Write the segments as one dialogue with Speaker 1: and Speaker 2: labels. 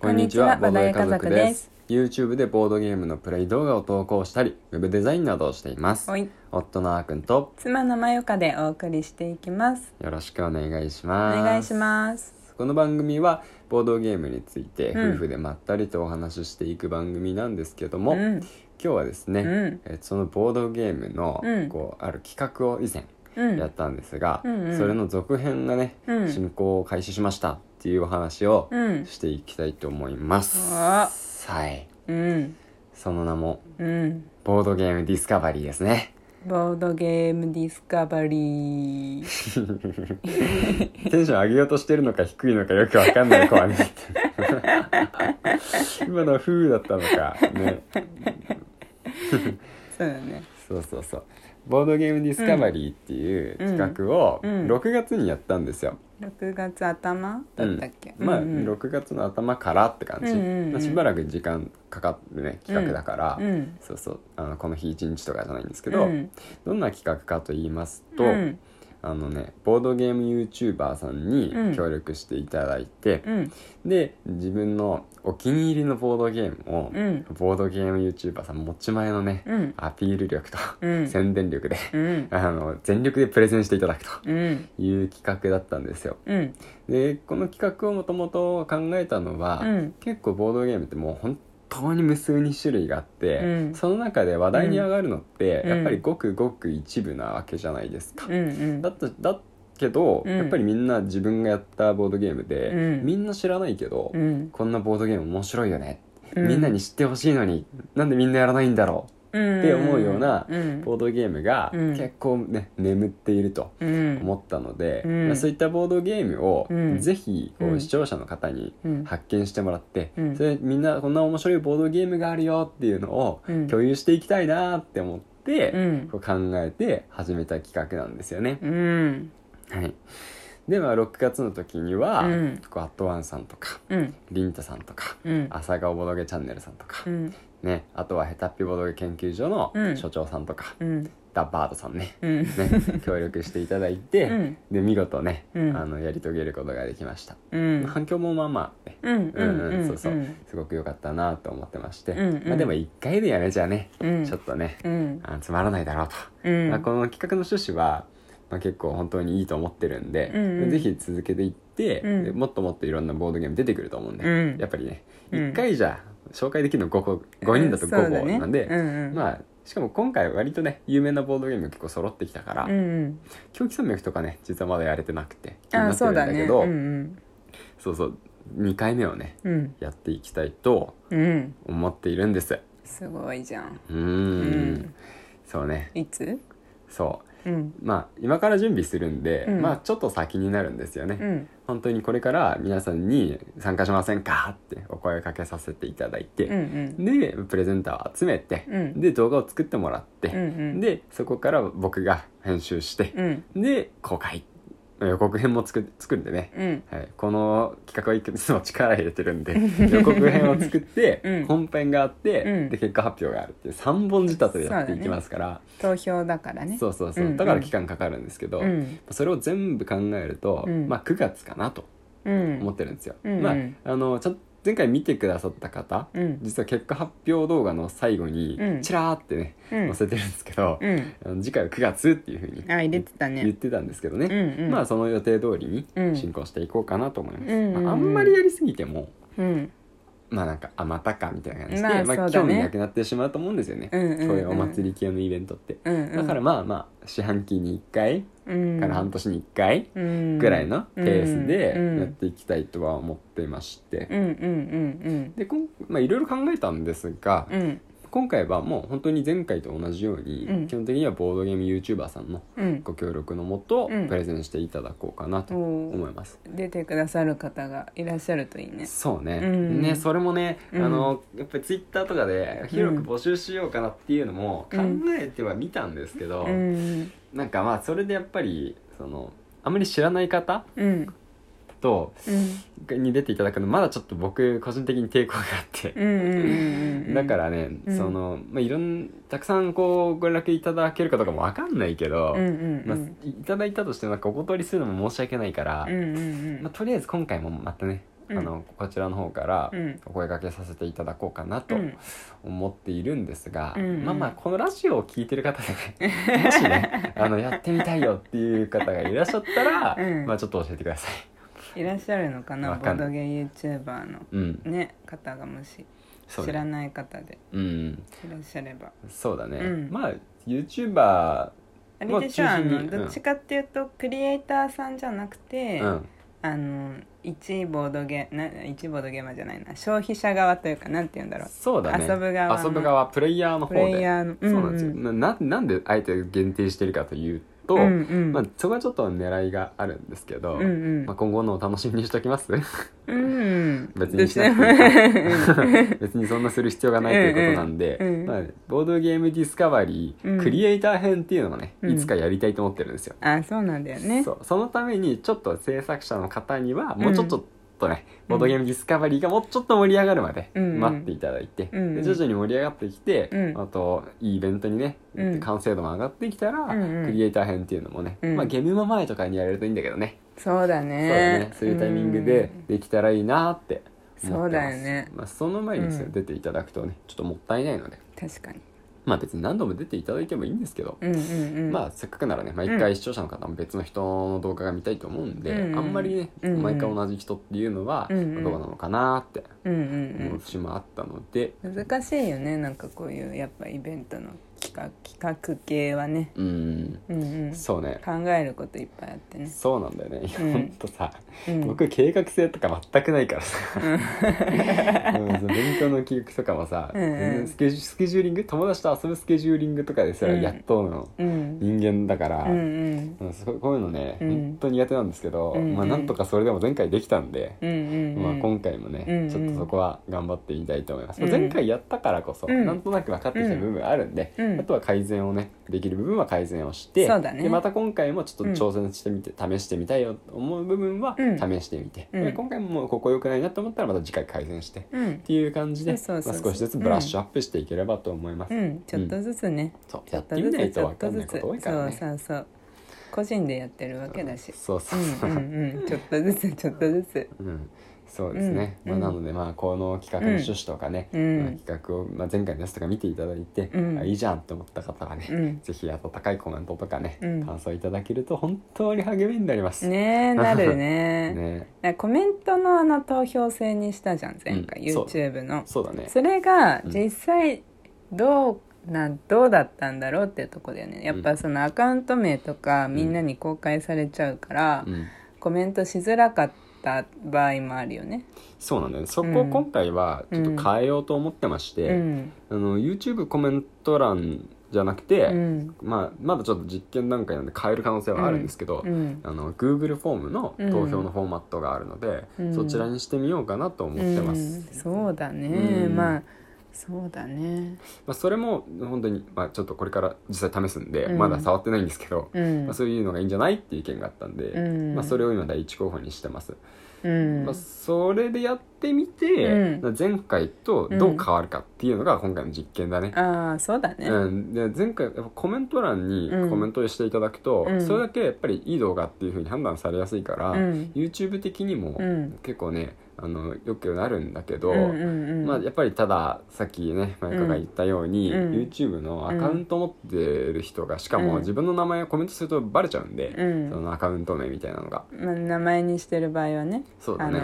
Speaker 1: こんにちは、ボードゲー家族で
Speaker 2: です。す。
Speaker 1: YouTube でボードゲームのプレイ動画を投稿したり、ウェブデザインなどをしています。
Speaker 2: はい。
Speaker 1: 夫のあーくんと
Speaker 2: 妻のまゆかでお送りしていきます。
Speaker 1: よろしくお願いし
Speaker 2: お
Speaker 1: ます。
Speaker 2: 願いします。
Speaker 1: この番組はボードゲームについて
Speaker 2: うん。
Speaker 1: 夫婦でまったりとお話ししていく番組なんですけども、
Speaker 2: うん。
Speaker 1: 今日はですね、
Speaker 2: うん。
Speaker 1: えーそのボードゲームの
Speaker 2: うん。
Speaker 1: こうある企画を以前
Speaker 2: うん。
Speaker 1: やったんですが、
Speaker 2: うんうん。
Speaker 1: それの続編がね、
Speaker 2: うん。
Speaker 1: 進行を開始しました。っていうお話を
Speaker 2: うん
Speaker 1: していきたいと思います。
Speaker 2: あ
Speaker 1: はい。
Speaker 2: うん
Speaker 1: その名も
Speaker 2: うん
Speaker 1: ボードゲームディスカバリーですね。
Speaker 2: ボードゲームディスカバリー
Speaker 1: テンション上げようとしてるのか低いのかよくわかんない子はね。今のはフーだったのか。ね。
Speaker 2: そうだね
Speaker 1: そうそうそう。ボードゲームディスカバリーっていう企画を
Speaker 2: うん。うん。
Speaker 1: 6月にやったんですよ。
Speaker 2: 6月頭だったっけ、
Speaker 1: うん。まあ、
Speaker 2: うんうん。
Speaker 1: 6月の頭からって感じ、
Speaker 2: うんうんうん。
Speaker 1: まあ、しばらく時間かかってね企画だから、
Speaker 2: うん。
Speaker 1: そうそうあのこの日1日とかじゃないんですけど、
Speaker 2: うん。
Speaker 1: どんな企画かと言いますと、
Speaker 2: うん
Speaker 1: あのねボードゲーム YouTuber さんに
Speaker 2: うん。
Speaker 1: 協力していただいて、
Speaker 2: うん。
Speaker 1: で自分のお気に入りのボードゲームを、
Speaker 2: うん。
Speaker 1: ボードゲーム YouTuber さん持ち前のね、
Speaker 2: うん。
Speaker 1: アピール力と、
Speaker 2: うん。
Speaker 1: 宣伝力で、
Speaker 2: うん。
Speaker 1: あの全力でプレゼンしていただくと
Speaker 2: うん。
Speaker 1: いう企画だったんですよ。
Speaker 2: うん。
Speaker 1: でこの企画をもともと考えたのは、
Speaker 2: うん。
Speaker 1: 結構ボードゲームってもう本当に無数に種類があって、
Speaker 2: うん。
Speaker 1: その中で話題に上がるのって、
Speaker 2: うん。
Speaker 1: やっぱりごくごく一部なわけじゃないですか。
Speaker 2: うんうん。
Speaker 1: だっただけど、
Speaker 2: うん。
Speaker 1: やっぱりみんな自分がやったボードゲームで、
Speaker 2: うん。
Speaker 1: みんな知らないけど、
Speaker 2: うん。
Speaker 1: こんなボードゲーム面白いよね、
Speaker 2: うん。
Speaker 1: みんなに知ってほしいのになんでみんなやらないんだろ
Speaker 2: う。ん
Speaker 1: って思うようなボードゲームが
Speaker 2: うん。
Speaker 1: 結構ね眠っていると
Speaker 2: うん。
Speaker 1: 思ったので、
Speaker 2: うん。
Speaker 1: まあそういったボードゲームを
Speaker 2: うん。
Speaker 1: ぜひこ
Speaker 2: う
Speaker 1: うん。視聴者の方に
Speaker 2: うん。
Speaker 1: 発見してもらって、
Speaker 2: うん。
Speaker 1: それみんなこんな面白いボードゲームがあるよっていうのを
Speaker 2: うん。
Speaker 1: 共有していきたいなって思って、
Speaker 2: うん。
Speaker 1: こう考えて始めた企画なんですよね。
Speaker 2: うん。
Speaker 1: はい、では6月の時には、
Speaker 2: うん。
Speaker 1: こうアットワンさんとか
Speaker 2: うん。
Speaker 1: リンタさんとか、
Speaker 2: うん。
Speaker 1: 朝顔ボドゲチャンネルさんとか、
Speaker 2: うん。
Speaker 1: ね、あとはヘタッピボドゲ研究所の
Speaker 2: うん。
Speaker 1: 所長さんとか、
Speaker 2: うん。
Speaker 1: ダバードさんね、
Speaker 2: うん。
Speaker 1: ね協力していただいて、
Speaker 2: うん。
Speaker 1: で見事ね、
Speaker 2: うん。
Speaker 1: あのやり遂げることができました、
Speaker 2: うん。
Speaker 1: 反響もまあまあね。
Speaker 2: うん
Speaker 1: うんうん
Speaker 2: うん
Speaker 1: そうそう、
Speaker 2: う。ん
Speaker 1: すごく良かったなと思ってまして、
Speaker 2: うんうん。
Speaker 1: まあ、でも1回でやめちゃね、
Speaker 2: うん。
Speaker 1: ちょっとね、
Speaker 2: うん。
Speaker 1: あつまらないだろうと、
Speaker 2: うん。
Speaker 1: まあ、この企画の趣旨は、まあ、結構本当にいいと思ってるんで、
Speaker 2: うんうん。
Speaker 1: ぜひ続けていって、
Speaker 2: うん。
Speaker 1: でもっともっといろんなボードゲーム出てくると思うんで、
Speaker 2: うん。
Speaker 1: やっぱりね
Speaker 2: うん。
Speaker 1: 1回じゃ紹介できるの 5, 個5人だと5
Speaker 2: そうだね
Speaker 1: 個なんで、
Speaker 2: うんうん。
Speaker 1: まあしかも今回割とね有名なボードゲーム結構揃ってきたから、
Speaker 2: うんうん。
Speaker 1: 狂気山脈とかね実はまだやれてなくて気にな
Speaker 2: あ
Speaker 1: ってるん
Speaker 2: そうだね。
Speaker 1: だけど
Speaker 2: うん。
Speaker 1: そうそう2回目をね
Speaker 2: うん。
Speaker 1: やっていきたいと
Speaker 2: うん。
Speaker 1: 思っているんです。
Speaker 2: すごいじゃん。
Speaker 1: うーん。
Speaker 2: うん。
Speaker 1: そうね。
Speaker 2: いつ？
Speaker 1: そう
Speaker 2: うん。
Speaker 1: まあ今から準備するんで、
Speaker 2: うん。
Speaker 1: まあちょっと先になるんですよね、
Speaker 2: うん。
Speaker 1: 本当にこれから皆さんに参加しませんかってお声かけさせていただいて、
Speaker 2: うんうん。
Speaker 1: でプレゼンターを集めて、
Speaker 2: うん。
Speaker 1: で動画を作ってもらって、
Speaker 2: うんうん。
Speaker 1: でそこから僕が編集して、
Speaker 2: うん。
Speaker 1: で公開予告編も作作るんでね、
Speaker 2: うん。
Speaker 1: はい、この企画はいつも力入れてるんで予告編を作って、
Speaker 2: うん。
Speaker 1: 本編があって、
Speaker 2: うん。
Speaker 1: で結果発表があるっていう3本仕立てでやっていきますから。
Speaker 2: 投票だからね。
Speaker 1: そう,、そうそう。
Speaker 2: うん
Speaker 1: だから期間かかるんですけど、
Speaker 2: うん。
Speaker 1: それを全部考えると、
Speaker 2: うん。
Speaker 1: まあ9月かなと
Speaker 2: うん。
Speaker 1: 思ってるんですよ、
Speaker 2: うん
Speaker 1: まああのちょ前回見てくださった方、
Speaker 2: うん。
Speaker 1: 実は結果発表動画の最後に
Speaker 2: うん。
Speaker 1: チラーってね、
Speaker 2: うん。
Speaker 1: 載せてるんですけど、
Speaker 2: うん。
Speaker 1: 次回は9月っていうふうに
Speaker 2: あ入れてたね。
Speaker 1: 言ってたんですけどね、
Speaker 2: うんうん。
Speaker 1: まあその予定通りに
Speaker 2: うん。
Speaker 1: 進行していこうかなと思います、
Speaker 2: うんうんうん。
Speaker 1: まあ、あんまりやりすぎても
Speaker 2: うん。
Speaker 1: まあなんかあまたかみたいな感じで、
Speaker 2: まあ
Speaker 1: まあ興味なくなってしまうと思うんですよね、
Speaker 2: うんうんうん。
Speaker 1: そういうお祭り系のイベントって、
Speaker 2: うんうん。
Speaker 1: だからまあまあ四半期に1回
Speaker 2: うん
Speaker 1: から半年に1回
Speaker 2: うん
Speaker 1: ぐらいのペースで
Speaker 2: うん。
Speaker 1: やっていきたいとは思っていまして、でまあいろいろ考えたんですが、今回はもう本当に前回と同じように、
Speaker 2: うん。
Speaker 1: 基本的にはボードゲーム YouTuber さんの
Speaker 2: うん。
Speaker 1: ご協力のもと、
Speaker 2: うん。
Speaker 1: プレゼンしていただこうかなと思います。
Speaker 2: 出てくださる方がいらっしゃるといいね。
Speaker 1: そうね,、
Speaker 2: うん。
Speaker 1: ねそれもね、
Speaker 2: うん。
Speaker 1: あのやっぱりツイッターとかで広く募集しようかなっていうのも考
Speaker 2: うん。
Speaker 1: えてはみたんですけど、
Speaker 2: うん。
Speaker 1: なんかまあそれでやっぱりそのあまり知らない方
Speaker 2: うん
Speaker 1: と
Speaker 2: うん。
Speaker 1: に出ていただくのまだちょっと僕個人的に抵抗があって、だからね、
Speaker 2: うん。
Speaker 1: そのまあいろんたくさんこうご連絡いただけるかとかもわかんないけど、まあ
Speaker 2: うん、
Speaker 1: いただいたとしてもなんかお断りするのも申し訳ないから、まあ、とりあえず今回もまたね
Speaker 2: うん。
Speaker 1: あのこちらの方から
Speaker 2: うん。
Speaker 1: お声掛けさせていただこうかなと
Speaker 2: うん。
Speaker 1: 思っているんですが、
Speaker 2: うんうん。
Speaker 1: まあまあこのラジオを聞いてる方でね もしねあのやってみたいよっていう方がいらっしゃったら、
Speaker 2: うん。
Speaker 1: まあちょっと教えてください。
Speaker 2: いらっしゃるのかな？ボードゲー YouTuber の。
Speaker 1: うん、
Speaker 2: ね方がもし知らない方で。
Speaker 1: うん、
Speaker 2: いらっしゃれば。
Speaker 1: そうだね、
Speaker 2: うん。
Speaker 1: まあ YouTuber
Speaker 2: あれでしょ、あのどっちかっていうと、クリエイターさんじゃなくて、
Speaker 1: うん。
Speaker 2: あの一ボードゲな一ボードゲーマーじゃないな。消費者側というかなんて言うんだろう。
Speaker 1: そうだね。
Speaker 2: 遊ぶ側の。
Speaker 1: 遊ぶ側プレイヤーの方で。
Speaker 2: プレイヤーの。
Speaker 1: そうなんですよ、ななんであえて限定してるかというと、
Speaker 2: うんうん。
Speaker 1: まあ、そこはちょっと狙いがあるんですけど、
Speaker 2: うんうん。
Speaker 1: まあ、今後のお楽しみにしておきます。
Speaker 2: うん。
Speaker 1: 別にしなくて 別にそんなする必要がないということなんで、
Speaker 2: うんうん。うん。
Speaker 1: まあ、ボードゲームディスカバリー、
Speaker 2: うん。
Speaker 1: クリエイター編っていうのもね
Speaker 2: うん。
Speaker 1: いつかやりたいと思ってるんですよ、
Speaker 2: あそうなんだよね。
Speaker 1: そう。そのためにちょっと制作者の方にはもうちょっと、とね、ボードゲームディスカバリーがもうちょっと盛り上がるまで待っていただいて、
Speaker 2: うん。うん
Speaker 1: で徐々に盛り上がってきて、
Speaker 2: うん。
Speaker 1: あといいイベントにね、
Speaker 2: うん。
Speaker 1: 完成度も上がってきたら、
Speaker 2: うんうん。
Speaker 1: クリエイター編っていうのもね、
Speaker 2: うん。
Speaker 1: まあ、ゲームの前とかにやれるといいんだけどね,、
Speaker 2: そうだ
Speaker 1: そうだね。
Speaker 2: ね
Speaker 1: そういうタイミングでできたらいいなって思ってます。
Speaker 2: そうだよね。
Speaker 1: まあ、その前に出ていただくとねちょっともったいないので。
Speaker 2: 確かに
Speaker 1: まあ別に何度も出ていただいてもいいんですけど、
Speaker 2: うんうんうん。
Speaker 1: まあせっかくならね毎回視聴者の方も別の人の動画が見たいと思うんで、
Speaker 2: うんうん
Speaker 1: あんまりね、
Speaker 2: うんうん。
Speaker 1: 毎回同じ人っていうのは
Speaker 2: うんうん。
Speaker 1: どうなのかなって
Speaker 2: うんうん
Speaker 1: 思う節もあったので。
Speaker 2: うん難しいよねなんかこういうやっぱイベントの企画企画系はね。
Speaker 1: うん、
Speaker 2: うんうん。
Speaker 1: そうね。
Speaker 2: 考えることいっぱいあってね。
Speaker 1: そうなんだよね、
Speaker 2: うん。
Speaker 1: ほんとさ、
Speaker 2: うん。
Speaker 1: 僕計画性とか全くないからさ、うん、勉強の記憶とかもさ、
Speaker 2: うんうん。
Speaker 1: スケジュスケジューリング？友達と遊ぶスケジューリングとかですら
Speaker 2: うん。
Speaker 1: やっとの。
Speaker 2: うん。
Speaker 1: 人間だから、
Speaker 2: うんうん。
Speaker 1: こういうのね、
Speaker 2: うん。
Speaker 1: 本当に苦手なんですけど、
Speaker 2: うんうん。
Speaker 1: まあなんとかそれでも前回できたんで、
Speaker 2: うんうんうん。
Speaker 1: まあ、今回もね、
Speaker 2: うんうん。
Speaker 1: ちょっとそこは頑張ってみたいと思います、
Speaker 2: うん。
Speaker 1: 前回やったからこそ、
Speaker 2: うん。
Speaker 1: なんとなく分かってきた部分があるんで、
Speaker 2: うん。
Speaker 1: あとは改善をねできる部分は改善をして
Speaker 2: そうだね。
Speaker 1: でまた今回もちょっと挑戦してみて、試してみたいよと思う部分は
Speaker 2: うん。
Speaker 1: 試してみて、
Speaker 2: うん。
Speaker 1: で今回ももうここ良くないなと思ったらまた次回改善して、
Speaker 2: うん。
Speaker 1: っていう感じで
Speaker 2: そうそうそう
Speaker 1: まあ少しずつブラッシュアップしていければと思います、
Speaker 2: うん。ちょっとずつね、
Speaker 1: そうやってみないと分かんないこ
Speaker 2: と
Speaker 1: 多いからね。
Speaker 2: そうそうそう個人でやってるわけだし。
Speaker 1: そうそう。そう
Speaker 2: うんうんうん。ちょっとずつ ちょっとずつ。
Speaker 1: うん、そうですね、
Speaker 2: うん。
Speaker 1: まあ、なのでまあこの企画の趣旨とかね、
Speaker 2: うん。
Speaker 1: まあ企画を、まあ、前回のやつとか見ていただいて、
Speaker 2: うん。
Speaker 1: あいいじゃんって思った方はね、
Speaker 2: うん。
Speaker 1: ぜひ温かいコメントとかね、
Speaker 2: うん。
Speaker 1: 感想いただけると本当に励みになります。
Speaker 2: ねえなるね。
Speaker 1: ね
Speaker 2: コメントのあの投票制にしたじゃん前回、YouTube の。
Speaker 1: そうだね。
Speaker 2: それが
Speaker 1: うん。
Speaker 2: 実際どうなどうだったんだろうっていうとこだよね。やっぱそのアカウント名とかみんなに公開されちゃうから、
Speaker 1: うん、
Speaker 2: コメントしづらかった場合もあるよね。
Speaker 1: そうなんだよね。そこを
Speaker 2: うん
Speaker 1: 今回はちょっと変えようと思ってまして、
Speaker 2: うん。
Speaker 1: あの YouTube コメント欄じゃなくて、
Speaker 2: うん。
Speaker 1: まあ、まだちょっと実験段階なんで変える可能性はあるんですけど、
Speaker 2: うん。
Speaker 1: あの Google フォームの投票のフォーマットがあるので、
Speaker 2: うん。
Speaker 1: そちらにしてみようかなと思ってます。
Speaker 2: うん。そうだね、
Speaker 1: うん。
Speaker 2: まあそうだね。
Speaker 1: まあ、それも本当に、まあ、ちょっとこれから実際試すんで、
Speaker 2: うん。
Speaker 1: まだ触ってないんですけど、
Speaker 2: うん。
Speaker 1: まあ、そういうのがいいんじゃないっていう意見があったんで、
Speaker 2: うん。
Speaker 1: まあ、それを今第一候補にしてます、
Speaker 2: うん。
Speaker 1: まあ、それでやってみて、
Speaker 2: う
Speaker 1: 前回とどう変わるかっていうのが今回の実験だね、
Speaker 2: ああそうだね。
Speaker 1: うん、で前回やっぱコメント欄に
Speaker 2: うん。
Speaker 1: コメントしていただくと、
Speaker 2: うん。
Speaker 1: それだけやっぱりいい動画っていうふうに判断されやすいから、
Speaker 2: うん。
Speaker 1: YouTube 的にも
Speaker 2: うん。
Speaker 1: 結構ねあのよくなるんだけど、まあ、やっぱりたださっきね前川が言ったように、
Speaker 2: うん。
Speaker 1: YouTube のアカウント持ってる人がしかも
Speaker 2: うん。
Speaker 1: 自分の名前をコメントするとバレちゃうんで、
Speaker 2: うん。
Speaker 1: そのアカウント名みたいなのが。
Speaker 2: まあ、名前にしてる場合はね。
Speaker 1: そうだね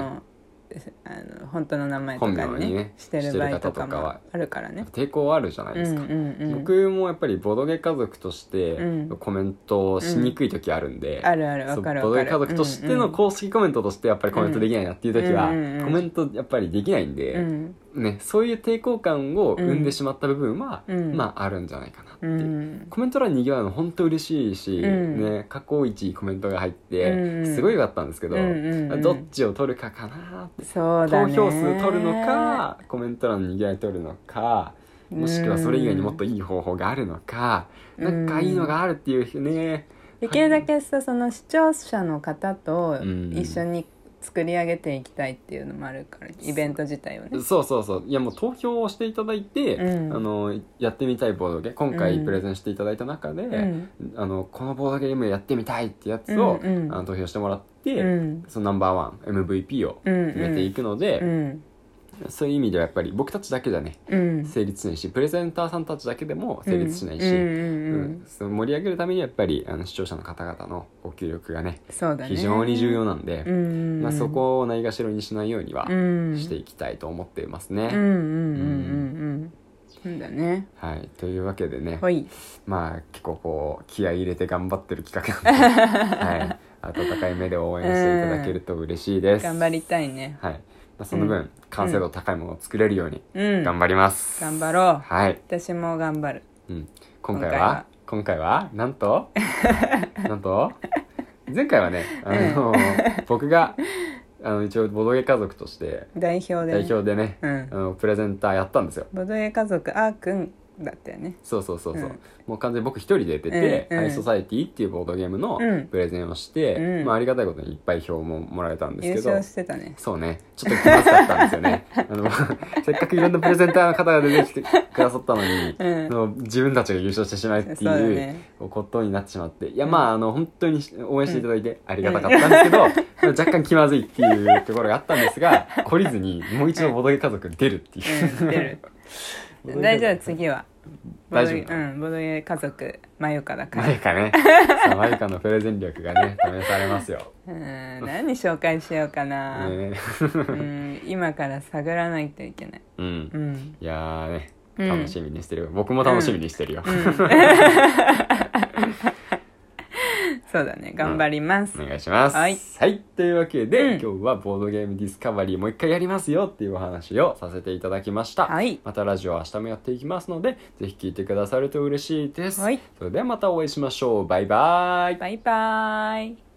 Speaker 2: あの本当の名前とかにね
Speaker 1: ね
Speaker 2: してる場合とかもあるからね。
Speaker 1: 抵抗あるじゃないですか、
Speaker 2: うんうんうん。
Speaker 1: 僕もやっぱりボドゲ家族として
Speaker 2: うん。
Speaker 1: コメントをしにくい時あるんで、
Speaker 2: あるある
Speaker 1: そう
Speaker 2: わかる
Speaker 1: ボドゲ家族としての公式コメントとしてやっぱりコメントできないなっていう時は、
Speaker 2: うんうんうん。
Speaker 1: コメントやっぱりできないんで、
Speaker 2: うん
Speaker 1: ね、そういう抵抗感を生んでしまった部分は、
Speaker 2: うん。
Speaker 1: まああるんじゃないかなって
Speaker 2: う
Speaker 1: いう。
Speaker 2: ん。
Speaker 1: コメント欄にぎわうの本当嬉しいし、
Speaker 2: うん。
Speaker 1: ね、過去一コメントが入って、
Speaker 2: うん。
Speaker 1: すごい良かったんですけど、
Speaker 2: うんうんうん。
Speaker 1: どっちを取るかかなって、
Speaker 2: そうだね。
Speaker 1: 投票数取るのかコメント欄ににぎわい取るのかもしくはそれ以外にもっといい方法があるのか、
Speaker 2: うん。
Speaker 1: なんかいいのがあるっていうね、
Speaker 2: できるだけさその視聴者の方と
Speaker 1: うん。
Speaker 2: 一緒に作り上げていきたいっていうのもあるからイベント自体をね。
Speaker 1: そうそうそう。いやもう投票をしていただいて、
Speaker 2: うん。
Speaker 1: あのやってみたいボードゲーム今回
Speaker 2: うん。
Speaker 1: プレゼンしていただいた中で、
Speaker 2: ん。
Speaker 1: あのこのボードゲームやってみたいってやつを、
Speaker 2: うんうん。
Speaker 1: あの投票してもらって、
Speaker 2: うん。
Speaker 1: そのナンバーワン MVP を
Speaker 2: うん。
Speaker 1: 決めていくので、
Speaker 2: うん
Speaker 1: そういう意味ではやっぱり僕たちだけじゃね。
Speaker 2: うん。
Speaker 1: 成立しないしプレゼンターさんたちだけでも成立しないし、
Speaker 2: うん
Speaker 1: その盛り上げるためにやっぱりあの視聴者の方々のご協力がね
Speaker 2: ね。
Speaker 1: 非常に重要なんで、
Speaker 2: うん
Speaker 1: まあ、そこをないがしろにしないようには
Speaker 2: うん。
Speaker 1: していきたいと思っていますね。
Speaker 2: うんうんうんうんうん。そうだね。
Speaker 1: はい、というわけでねまあ結構こう気合い入れて頑張ってる企画なんで、はい、温かい目で応援していただけると嬉しいです。
Speaker 2: 頑張りたいね。
Speaker 1: はい。まあ、その分、
Speaker 2: うん。
Speaker 1: 完成度高いものを作れるように
Speaker 2: うん。
Speaker 1: 頑張ります。
Speaker 2: 頑張ろう。
Speaker 1: はい、
Speaker 2: 私も頑張る。
Speaker 1: うん、今回は？今回は。なんと？なんと？前回はね あの、僕があの一応ボドゲ家族として
Speaker 2: 代表でね。
Speaker 1: 代表でね、
Speaker 2: うん。
Speaker 1: あのプレゼンターやったんですよ。
Speaker 2: ボドゲ家族あーくんだったよね。
Speaker 1: そうそうそうそう、
Speaker 2: うん。
Speaker 1: もう完全に僕一人で出て、
Speaker 2: うんうん。
Speaker 1: アイソサイティっていうボードゲームの
Speaker 2: うん。
Speaker 1: プレゼンをして、
Speaker 2: うん。
Speaker 1: まあ、ありがたいことにいっぱい票ももらえたんですけど
Speaker 2: 優勝してたね。
Speaker 1: そうね。ちょっと気まずかったんですよね。あの せっかくいろんなプレゼンターの方が出てきてくださったのに、
Speaker 2: うん。
Speaker 1: あの自分たちが優勝してしまうっていう
Speaker 2: ね。
Speaker 1: ことになってしまって。いやまああの本当に応援していただいてありがたかったんですけど、若干気まずいっていうところがあったんですが懲りずにもう一度ボドゲ家族出るっていう、
Speaker 2: うん出る大丈夫。次は。ボドゲ
Speaker 1: 大丈夫
Speaker 2: うん。ボドゲ家族まゆかだから。
Speaker 1: マユカね。マユカのプレゼン力がね 試されますよ、
Speaker 2: うん。何紹介しようかな、
Speaker 1: ね。
Speaker 2: うん。今から探らないといけない。
Speaker 1: うん。
Speaker 2: うん。
Speaker 1: いやーね。
Speaker 2: うん。
Speaker 1: 楽しみにしてる、僕も楽しみにしてるよ、
Speaker 2: そうだね。頑張ります、
Speaker 1: お願いします。
Speaker 2: はい、
Speaker 1: というわけで、
Speaker 2: うん。
Speaker 1: 今日はボードゲームディスカバリーもう一回やりますよっていうお話をさせていただきました、
Speaker 2: はい。
Speaker 1: またラジオは明日もやっていきますのでぜひ聞いてくださると嬉しいです、
Speaker 2: はい。
Speaker 1: それではまたお会いしましょう。バイバイ。
Speaker 2: バイバイ